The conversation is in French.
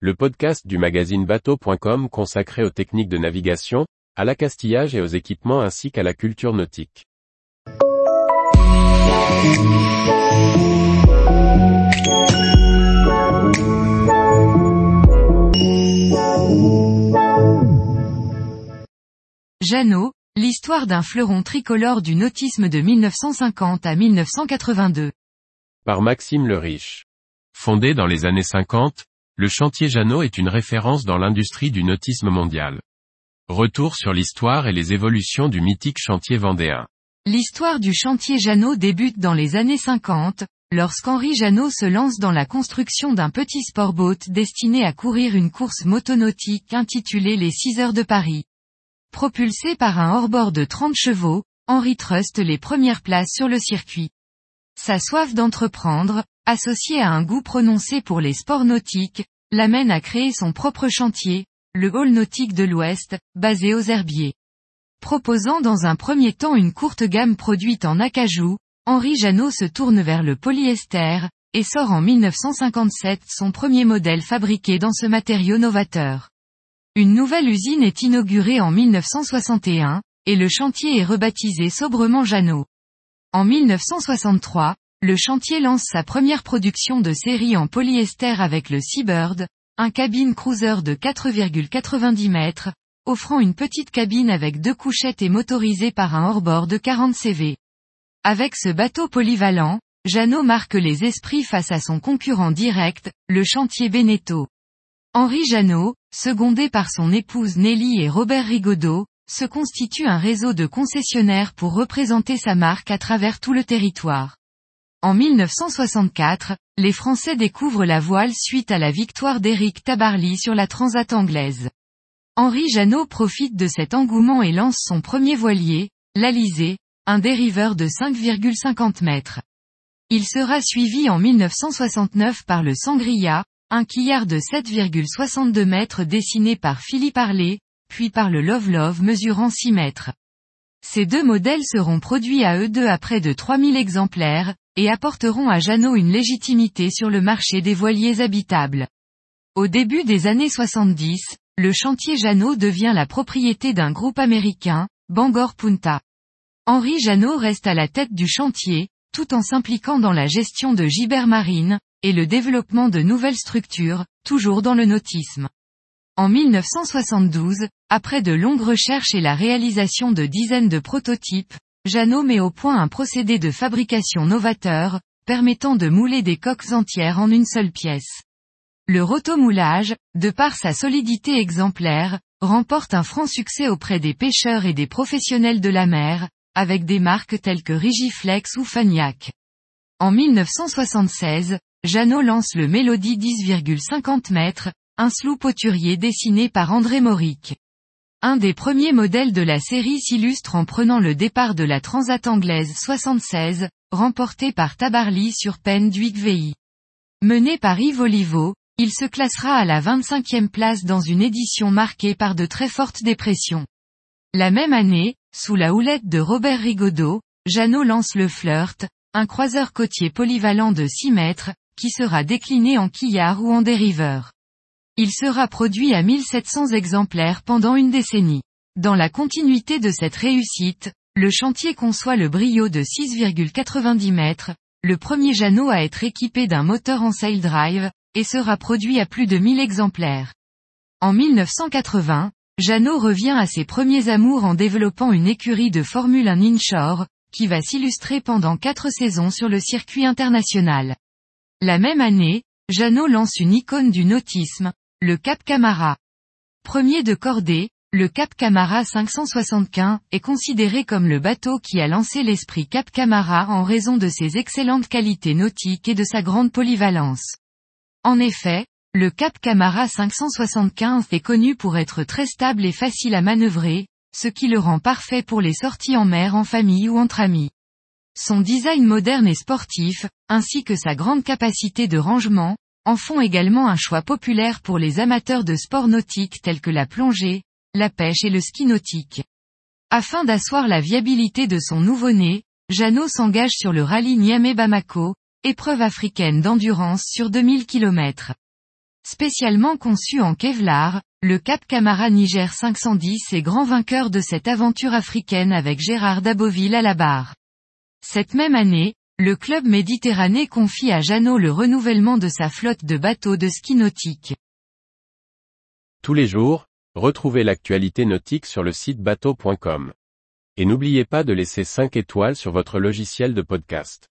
le podcast du magazine bateau.com consacré aux techniques de navigation, à l'accastillage et aux équipements ainsi qu'à la culture nautique. Jeannot, l'histoire d'un fleuron tricolore du nautisme de 1950 à 1982. Par Maxime le Riche. Fondé dans les années 50, le chantier Jeannot est une référence dans l'industrie du nautisme mondial. Retour sur l'histoire et les évolutions du mythique chantier vendéen. L'histoire du chantier Jeannot débute dans les années 50, lorsqu'Henri Jeannot se lance dans la construction d'un petit sportboat destiné à courir une course motonautique intitulée les 6 heures de Paris. Propulsé par un hors-bord de 30 chevaux, Henri truste les premières places sur le circuit. Sa soif d'entreprendre, associée à un goût prononcé pour les sports nautiques, l'amène à créer son propre chantier, le Hall nautique de l'Ouest, basé aux herbiers. Proposant dans un premier temps une courte gamme produite en acajou, Henri Jeannot se tourne vers le polyester, et sort en 1957 son premier modèle fabriqué dans ce matériau novateur. Une nouvelle usine est inaugurée en 1961, et le chantier est rebaptisé sobrement Jeannot. En 1963, le chantier lance sa première production de série en polyester avec le Seabird, un cabine cruiser de 4,90 mètres, offrant une petite cabine avec deux couchettes et motorisée par un hors-bord de 40 CV. Avec ce bateau polyvalent, Jeannot marque les esprits face à son concurrent direct, le chantier Beneteau. Henri Jeannot, secondé par son épouse Nelly et Robert Rigaudot, se constitue un réseau de concessionnaires pour représenter sa marque à travers tout le territoire. En 1964, les Français découvrent la voile suite à la victoire d'Éric Tabarly sur la Transat anglaise. Henri Jeannot profite de cet engouement et lance son premier voilier, l'Alizé, un dériveur de 5,50 mètres. Il sera suivi en 1969 par le Sangria, un quillard de 7,62 mètres dessiné par Philippe Harley, puis par le Love Love mesurant 6 mètres. Ces deux modèles seront produits à eux deux à près de 3000 exemplaires, et apporteront à Jeannot une légitimité sur le marché des voiliers habitables. Au début des années 70, le chantier Jeannot devient la propriété d'un groupe américain, Bangor Punta. Henri Jeannot reste à la tête du chantier, tout en s'impliquant dans la gestion de Gibert Marine, et le développement de nouvelles structures, toujours dans le nautisme. En 1972, après de longues recherches et la réalisation de dizaines de prototypes, Jeannot met au point un procédé de fabrication novateur, permettant de mouler des coques entières en une seule pièce. Le rotomoulage, de par sa solidité exemplaire, remporte un franc succès auprès des pêcheurs et des professionnels de la mer, avec des marques telles que Rigiflex ou Fagnac. En 1976, Jeannot lance le Mélodie 10,50 mètres, un sloop poturier dessiné par André Mauric. Un des premiers modèles de la série s'illustre en prenant le départ de la Transat anglaise 76, remportée par Tabarly sur peine d'Huyghe Mené par Yves Olivo, il se classera à la 25e place dans une édition marquée par de très fortes dépressions. La même année, sous la houlette de Robert Rigaudot, Jeannot lance le Flirt, un croiseur côtier polyvalent de 6 mètres, qui sera décliné en quillard ou en dériveur. Il sera produit à 1700 exemplaires pendant une décennie. Dans la continuité de cette réussite, le chantier conçoit le brio de 6,90 mètres, le premier Jeannot à être équipé d'un moteur en sail drive, et sera produit à plus de 1000 exemplaires. En 1980, Jeannot revient à ses premiers amours en développant une écurie de Formule 1 inshore, qui va s'illustrer pendant quatre saisons sur le circuit international. La même année, Jeannot lance une icône du nautisme, le Cap Camara. Premier de cordée, le Cap Camara 575 est considéré comme le bateau qui a lancé l'esprit Cap Camara en raison de ses excellentes qualités nautiques et de sa grande polyvalence. En effet, le Cap Camara 575 est connu pour être très stable et facile à manœuvrer, ce qui le rend parfait pour les sorties en mer en famille ou entre amis. Son design moderne et sportif, ainsi que sa grande capacité de rangement, en font également un choix populaire pour les amateurs de sports nautiques tels que la plongée, la pêche et le ski nautique. Afin d'asseoir la viabilité de son nouveau-né, Jeannot s'engage sur le rallye Niamey-Bamako, épreuve africaine d'endurance sur 2000 km. Spécialement conçu en Kevlar, le Cap Camara Niger 510 est grand vainqueur de cette aventure africaine avec Gérard Daboville à la barre. Cette même année, le club méditerranéen confie à Jeannot le renouvellement de sa flotte de bateaux de ski nautique. Tous les jours, retrouvez l'actualité nautique sur le site bateau.com. Et n'oubliez pas de laisser 5 étoiles sur votre logiciel de podcast.